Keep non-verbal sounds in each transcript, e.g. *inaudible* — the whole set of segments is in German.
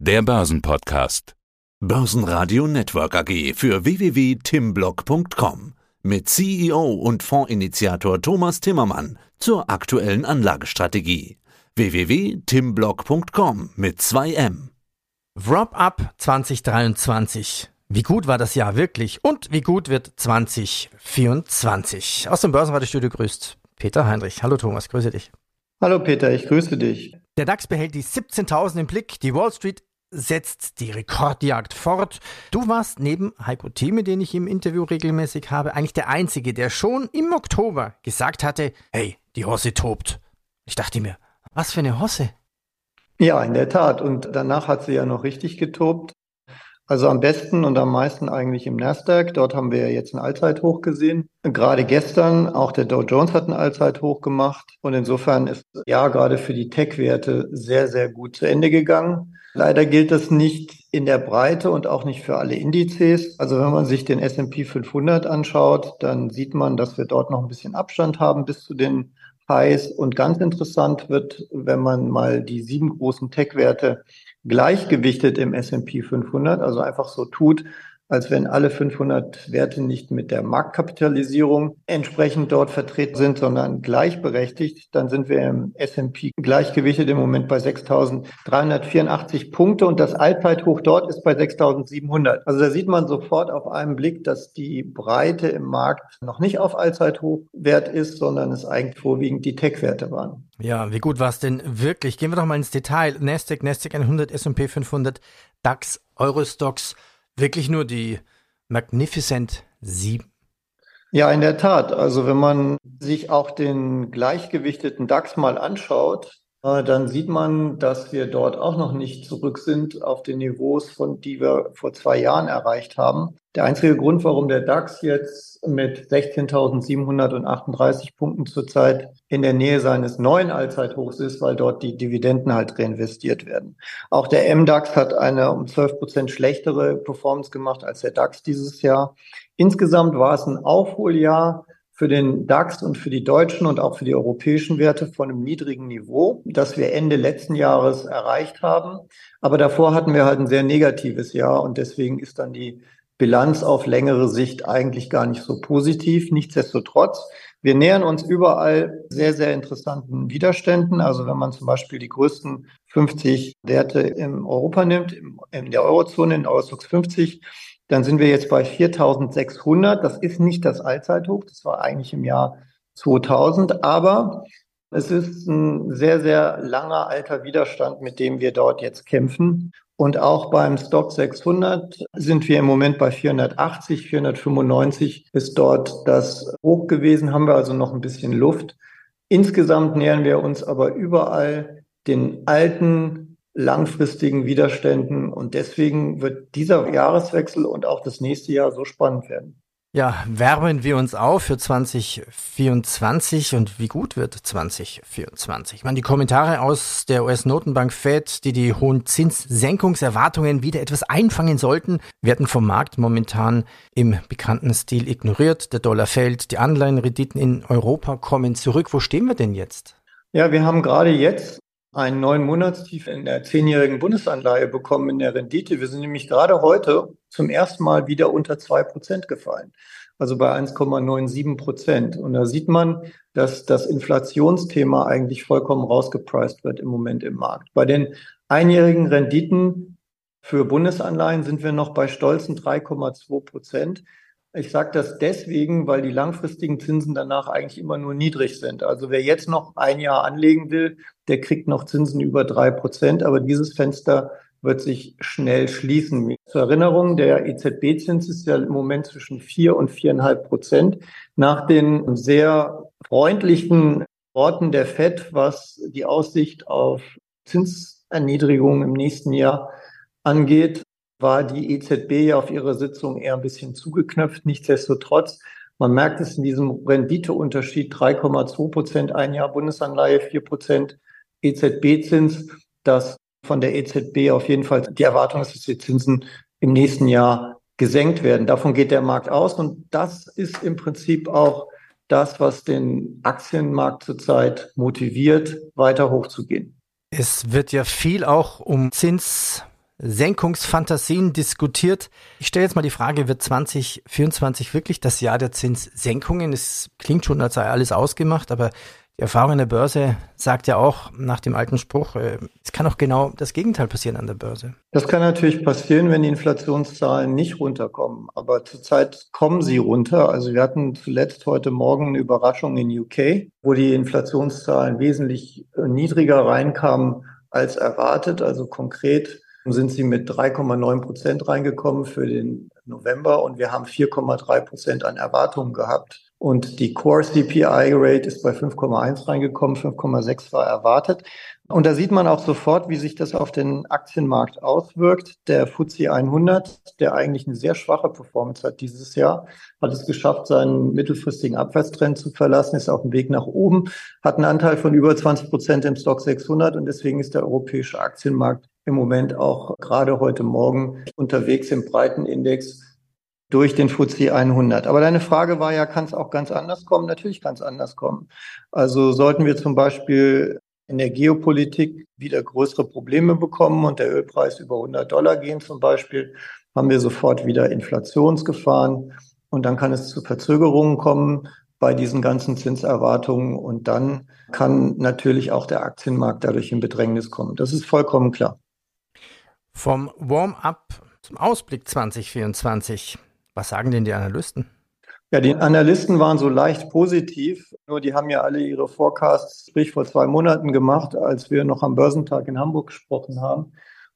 der Börsenpodcast. Börsenradio Network AG für www.timblock.com mit CEO und Fondsinitiator Thomas Timmermann zur aktuellen Anlagestrategie. www.timblock.com mit 2M. Wrap-up 2023. Wie gut war das Jahr wirklich und wie gut wird 2024? Aus dem Börsenradiostudio grüßt Peter Heinrich. Hallo Thomas, grüße dich. Hallo Peter, ich grüße dich. Der DAX behält die 17.000 im Blick, die Wall Street setzt die Rekordjagd fort. Du warst neben Heiko Thieme, den ich im Interview regelmäßig habe, eigentlich der Einzige, der schon im Oktober gesagt hatte, hey, die Hosse tobt. Ich dachte mir, was für eine Hosse? Ja, in der Tat. Und danach hat sie ja noch richtig getobt. Also am besten und am meisten eigentlich im Nasdaq. Dort haben wir ja jetzt ein Allzeithoch gesehen. Gerade gestern, auch der Dow Jones hat ein Allzeithoch gemacht. Und insofern ist ja gerade für die Tech-Werte sehr, sehr gut zu Ende gegangen. Leider gilt das nicht in der Breite und auch nicht für alle Indizes. Also wenn man sich den S&P 500 anschaut, dann sieht man, dass wir dort noch ein bisschen Abstand haben bis zu den Highs. Und ganz interessant wird, wenn man mal die sieben großen Tech-Werte gleichgewichtet im S&P 500, also einfach so tut, als wenn alle 500 Werte nicht mit der Marktkapitalisierung entsprechend dort vertreten sind, sondern gleichberechtigt. Dann sind wir im S&P gleichgewichtet im Moment bei 6.384 Punkte und das Allzeithoch dort ist bei 6.700. Also da sieht man sofort auf einen Blick, dass die Breite im Markt noch nicht auf Allzeithochwert ist, sondern es eigentlich vorwiegend die Tech-Werte waren. Ja, wie gut war es denn wirklich? Gehen wir doch mal ins Detail. Nasdaq, Nasdaq 100, S&P 500, DAX, Eurostox, wirklich nur die Magnificent 7? Ja, in der Tat. Also wenn man sich auch den gleichgewichteten DAX mal anschaut, dann sieht man, dass wir dort auch noch nicht zurück sind auf den Niveaus, von die wir vor zwei Jahren erreicht haben. Der einzige Grund, warum der DAX jetzt mit 16.738 Punkten zurzeit in der Nähe seines neuen Allzeithochs ist, weil dort die Dividenden halt reinvestiert werden. Auch der MDAX hat eine um 12 Prozent schlechtere Performance gemacht als der DAX dieses Jahr. Insgesamt war es ein Aufholjahr für den DAX und für die deutschen und auch für die europäischen Werte von einem niedrigen Niveau, das wir Ende letzten Jahres erreicht haben. Aber davor hatten wir halt ein sehr negatives Jahr und deswegen ist dann die Bilanz auf längere Sicht eigentlich gar nicht so positiv. Nichtsdestotrotz, wir nähern uns überall sehr, sehr interessanten Widerständen. Also wenn man zum Beispiel die größten 50 Werte in Europa nimmt, in der Eurozone, in Eurostox 50, dann sind wir jetzt bei 4600. Das ist nicht das Allzeithoch. Das war eigentlich im Jahr 2000. Aber es ist ein sehr, sehr langer alter Widerstand, mit dem wir dort jetzt kämpfen. Und auch beim Stock 600 sind wir im Moment bei 480, 495 ist dort das Hoch gewesen, haben wir also noch ein bisschen Luft. Insgesamt nähern wir uns aber überall den alten langfristigen Widerständen. Und deswegen wird dieser Jahreswechsel und auch das nächste Jahr so spannend werden. Ja, wärmen wir uns auf für 2024 und wie gut wird 2024? Ich meine, die Kommentare aus der US-Notenbank Fed, die die hohen Zinssenkungserwartungen wieder etwas einfangen sollten, werden vom Markt momentan im bekannten Stil ignoriert. Der Dollar fällt, die Anleihenrenditen in Europa kommen zurück. Wo stehen wir denn jetzt? Ja, wir haben gerade jetzt einen neuen Monatstief in der zehnjährigen Bundesanleihe bekommen in der Rendite. Wir sind nämlich gerade heute zum ersten Mal wieder unter zwei Prozent gefallen, also bei 1,97 Prozent. Und da sieht man, dass das Inflationsthema eigentlich vollkommen rausgepreist wird im Moment im Markt. Bei den einjährigen Renditen für Bundesanleihen sind wir noch bei stolzen 3,2 Prozent. Ich sage das deswegen, weil die langfristigen Zinsen danach eigentlich immer nur niedrig sind. Also wer jetzt noch ein Jahr anlegen will, der kriegt noch Zinsen über drei Prozent. Aber dieses Fenster wird sich schnell schließen. Zur Erinnerung, der EZB-Zins ist ja im Moment zwischen vier und viereinhalb Prozent. Nach den sehr freundlichen Worten der FED, was die Aussicht auf Zinserniedrigung im nächsten Jahr angeht, war die EZB ja auf ihrer Sitzung eher ein bisschen zugeknöpft. Nichtsdestotrotz, man merkt es in diesem Renditeunterschied 3,2 Prozent ein Jahr Bundesanleihe, 4 Prozent EZB-Zins, dass von der EZB auf jeden Fall die Erwartung ist, dass die Zinsen im nächsten Jahr gesenkt werden. Davon geht der Markt aus und das ist im Prinzip auch das, was den Aktienmarkt zurzeit motiviert, weiter hochzugehen. Es wird ja viel auch um Zins Zinssenkungsfantasien diskutiert. Ich stelle jetzt mal die Frage, wird 2024 wirklich das Jahr der Zinssenkungen? Es klingt schon, als sei alles ausgemacht, aber die Erfahrung in der Börse sagt ja auch nach dem alten Spruch, äh, es kann auch genau das Gegenteil passieren an der Börse. Das kann natürlich passieren, wenn die Inflationszahlen nicht runterkommen. Aber zurzeit kommen sie runter. Also wir hatten zuletzt heute Morgen eine Überraschung in UK, wo die Inflationszahlen wesentlich niedriger reinkamen als erwartet. Also konkret sind sie mit 3,9 Prozent reingekommen für den November und wir haben 4,3 Prozent an Erwartungen gehabt. Und die Core CPI Rate ist bei 5,1 reingekommen, 5,6 war erwartet. Und da sieht man auch sofort, wie sich das auf den Aktienmarkt auswirkt. Der FTSE 100, der eigentlich eine sehr schwache Performance hat dieses Jahr, hat es geschafft, seinen mittelfristigen Abwärtstrend zu verlassen, ist auf dem Weg nach oben, hat einen Anteil von über 20 Prozent im Stock 600 und deswegen ist der europäische Aktienmarkt im Moment auch gerade heute Morgen unterwegs im breiten Index durch den FTSE 100. Aber deine Frage war ja, kann es auch ganz anders kommen? Natürlich kann es anders kommen. Also sollten wir zum Beispiel in der Geopolitik wieder größere Probleme bekommen und der Ölpreis über 100 Dollar gehen zum Beispiel, haben wir sofort wieder Inflationsgefahren und dann kann es zu Verzögerungen kommen bei diesen ganzen Zinserwartungen und dann kann natürlich auch der Aktienmarkt dadurch in Bedrängnis kommen. Das ist vollkommen klar. Vom Warm-up zum Ausblick 2024. Was sagen denn die Analysten? Ja, die Analysten waren so leicht positiv, nur die haben ja alle ihre Forecasts, sprich vor zwei Monaten gemacht, als wir noch am Börsentag in Hamburg gesprochen haben.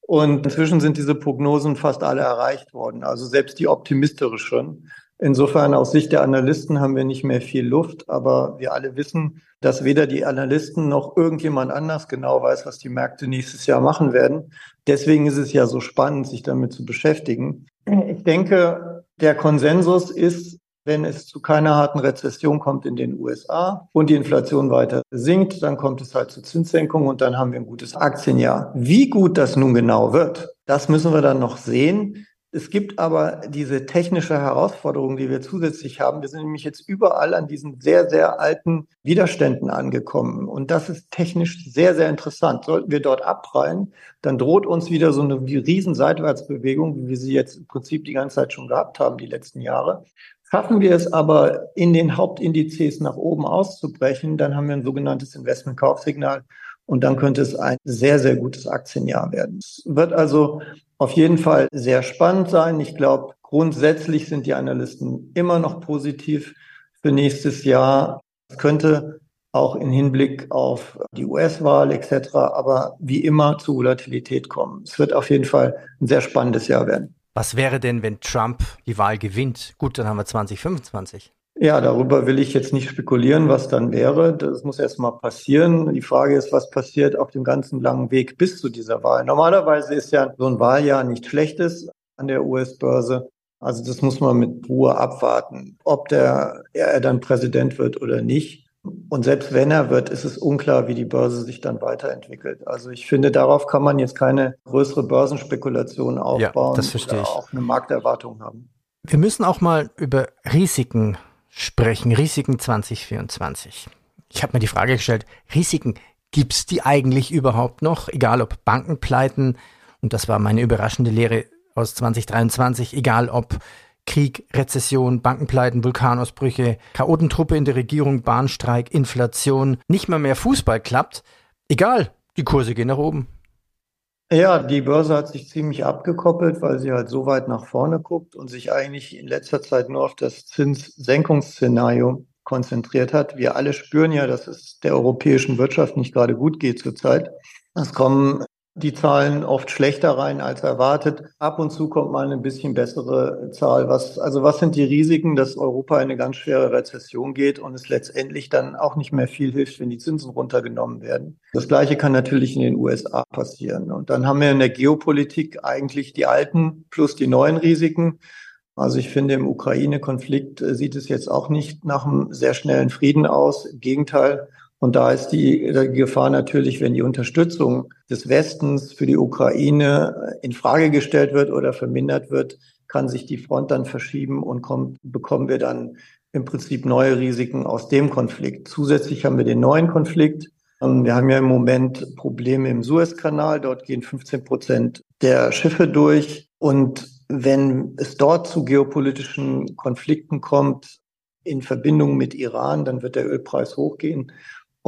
Und inzwischen sind diese Prognosen fast alle erreicht worden, also selbst die optimistischeren. Insofern aus Sicht der Analysten haben wir nicht mehr viel Luft, aber wir alle wissen, dass weder die Analysten noch irgendjemand anders genau weiß, was die Märkte nächstes Jahr machen werden. Deswegen ist es ja so spannend, sich damit zu beschäftigen. Ich denke, der Konsensus ist, wenn es zu keiner harten Rezession kommt in den USA und die Inflation weiter sinkt, dann kommt es halt zu Zinssenkungen und dann haben wir ein gutes Aktienjahr. Wie gut das nun genau wird, das müssen wir dann noch sehen. Es gibt aber diese technische Herausforderung, die wir zusätzlich haben. Wir sind nämlich jetzt überall an diesen sehr, sehr alten Widerständen angekommen. Und das ist technisch sehr, sehr interessant. Sollten wir dort abprallen, dann droht uns wieder so eine riesen Seitwärtsbewegung, wie wir sie jetzt im Prinzip die ganze Zeit schon gehabt haben, die letzten Jahre. Schaffen wir es aber, in den Hauptindizes nach oben auszubrechen, dann haben wir ein sogenanntes Investmentkaufsignal. Und dann könnte es ein sehr, sehr gutes Aktienjahr werden. Es wird also auf jeden Fall sehr spannend sein. Ich glaube, grundsätzlich sind die Analysten immer noch positiv für nächstes Jahr. Es könnte auch im Hinblick auf die US-Wahl etc., aber wie immer zu Volatilität kommen. Es wird auf jeden Fall ein sehr spannendes Jahr werden. Was wäre denn, wenn Trump die Wahl gewinnt? Gut, dann haben wir 2025. Ja, darüber will ich jetzt nicht spekulieren, was dann wäre. Das muss erst mal passieren. Die Frage ist, was passiert auf dem ganzen langen Weg bis zu dieser Wahl. Normalerweise ist ja so ein Wahljahr nichts Schlechtes an der US-Börse. Also das muss man mit Ruhe abwarten, ob der, er dann Präsident wird oder nicht. Und selbst wenn er wird, ist es unklar, wie die Börse sich dann weiterentwickelt. Also ich finde, darauf kann man jetzt keine größere Börsenspekulation aufbauen ja, das verstehe ich. oder auch eine Markterwartung haben. Wir müssen auch mal über Risiken sprechen. Risiken 2024. Ich habe mir die Frage gestellt, Risiken, gibt es die eigentlich überhaupt noch? Egal ob Bankenpleiten, und das war meine überraschende Lehre aus 2023, egal ob Krieg, Rezession, Bankenpleiten, Vulkanausbrüche, Chaotentruppe in der Regierung, Bahnstreik, Inflation, nicht mal mehr Fußball klappt. Egal, die Kurse gehen nach oben. Ja, die Börse hat sich ziemlich abgekoppelt, weil sie halt so weit nach vorne guckt und sich eigentlich in letzter Zeit nur auf das Zinssenkungsszenario konzentriert hat. Wir alle spüren ja, dass es der europäischen Wirtschaft nicht gerade gut geht zurzeit. Es kommen die Zahlen oft schlechter rein als erwartet. Ab und zu kommt mal ein bisschen bessere Zahl. Was, also was sind die Risiken, dass Europa in eine ganz schwere Rezession geht und es letztendlich dann auch nicht mehr viel hilft, wenn die Zinsen runtergenommen werden? Das Gleiche kann natürlich in den USA passieren. Und dann haben wir in der Geopolitik eigentlich die alten plus die neuen Risiken. Also ich finde, im Ukraine-Konflikt sieht es jetzt auch nicht nach einem sehr schnellen Frieden aus. Im Gegenteil, und da ist die, Gefahr natürlich, wenn die Unterstützung des Westens für die Ukraine in Frage gestellt wird oder vermindert wird, kann sich die Front dann verschieben und kommt, bekommen wir dann im Prinzip neue Risiken aus dem Konflikt. Zusätzlich haben wir den neuen Konflikt. Ähm, wir haben ja im Moment Probleme im Suezkanal. Dort gehen 15 Prozent der Schiffe durch. Und wenn es dort zu geopolitischen Konflikten kommt, in Verbindung mit Iran, dann wird der Ölpreis hochgehen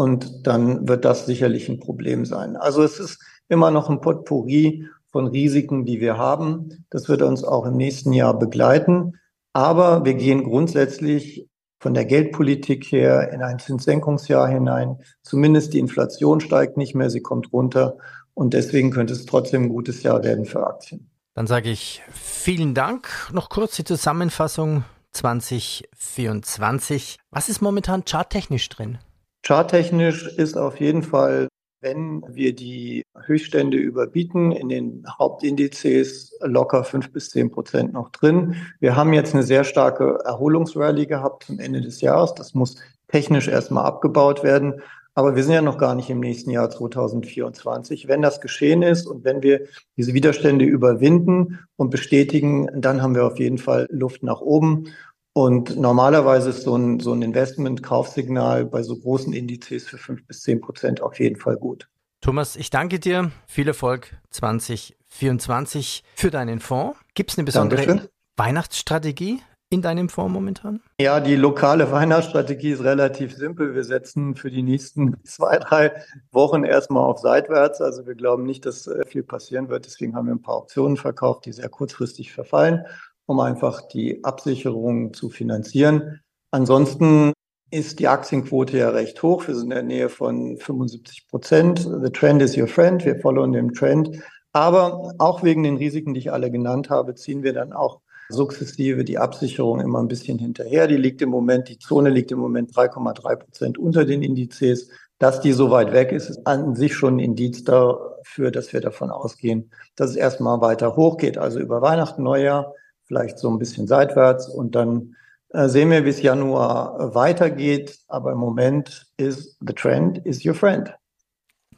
und dann wird das sicherlich ein Problem sein. Also es ist immer noch ein Potpourri von Risiken, die wir haben. Das wird uns auch im nächsten Jahr begleiten. Aber wir gehen grundsätzlich von der Geldpolitik her in ein Zinssenkungsjahr hinein. Zumindest die Inflation steigt nicht mehr, sie kommt runter. Und deswegen könnte es trotzdem ein gutes Jahr werden für Aktien. Dann sage ich vielen Dank. Noch kurz die Zusammenfassung 2024. Was ist momentan charttechnisch drin? Charttechnisch ist auf jeden Fall wenn wir die Höchststände überbieten, in den Hauptindizes locker fünf bis zehn Prozent noch drin. Wir haben jetzt eine sehr starke Erholungsrallye gehabt zum Ende des Jahres. Das muss technisch erstmal abgebaut werden. Aber wir sind ja noch gar nicht im nächsten Jahr 2024. Wenn das geschehen ist und wenn wir diese Widerstände überwinden und bestätigen, dann haben wir auf jeden Fall Luft nach oben. Und normalerweise ist so ein, so ein Investment-Kaufsignal bei so großen Indizes für fünf bis zehn Prozent auf jeden Fall gut. Thomas, ich danke dir. Viel Erfolg 2024 für deinen Fonds. Gibt es eine besondere Dankeschön. Weihnachtsstrategie in deinem Fonds momentan? Ja, die lokale Weihnachtsstrategie ist relativ simpel. Wir setzen für die nächsten *laughs* zwei, drei Wochen erstmal auf seitwärts. Also wir glauben nicht, dass äh, viel passieren wird. Deswegen haben wir ein paar Optionen verkauft, die sehr kurzfristig verfallen um einfach die Absicherung zu finanzieren. Ansonsten ist die Aktienquote ja recht hoch. Wir sind in der Nähe von 75 Prozent. The trend is your friend. Wir folgen dem Trend. Aber auch wegen den Risiken, die ich alle genannt habe, ziehen wir dann auch sukzessive die Absicherung immer ein bisschen hinterher. Die liegt im Moment, die Zone liegt im Moment 3,3 Prozent unter den Indizes. Dass die so weit weg ist, ist an sich schon ein Indiz dafür, dass wir davon ausgehen, dass es erstmal weiter hochgeht. Also über Weihnachten, Neujahr vielleicht so ein bisschen seitwärts und dann äh, sehen wir, wie es Januar weitergeht. Aber im Moment ist the trend is your friend.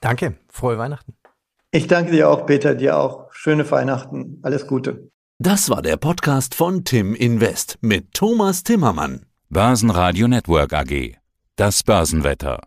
Danke, frohe Weihnachten. Ich danke dir auch, Peter, dir auch. Schöne Weihnachten. Alles Gute. Das war der Podcast von Tim Invest mit Thomas Timmermann. Börsenradio Network AG. Das Börsenwetter.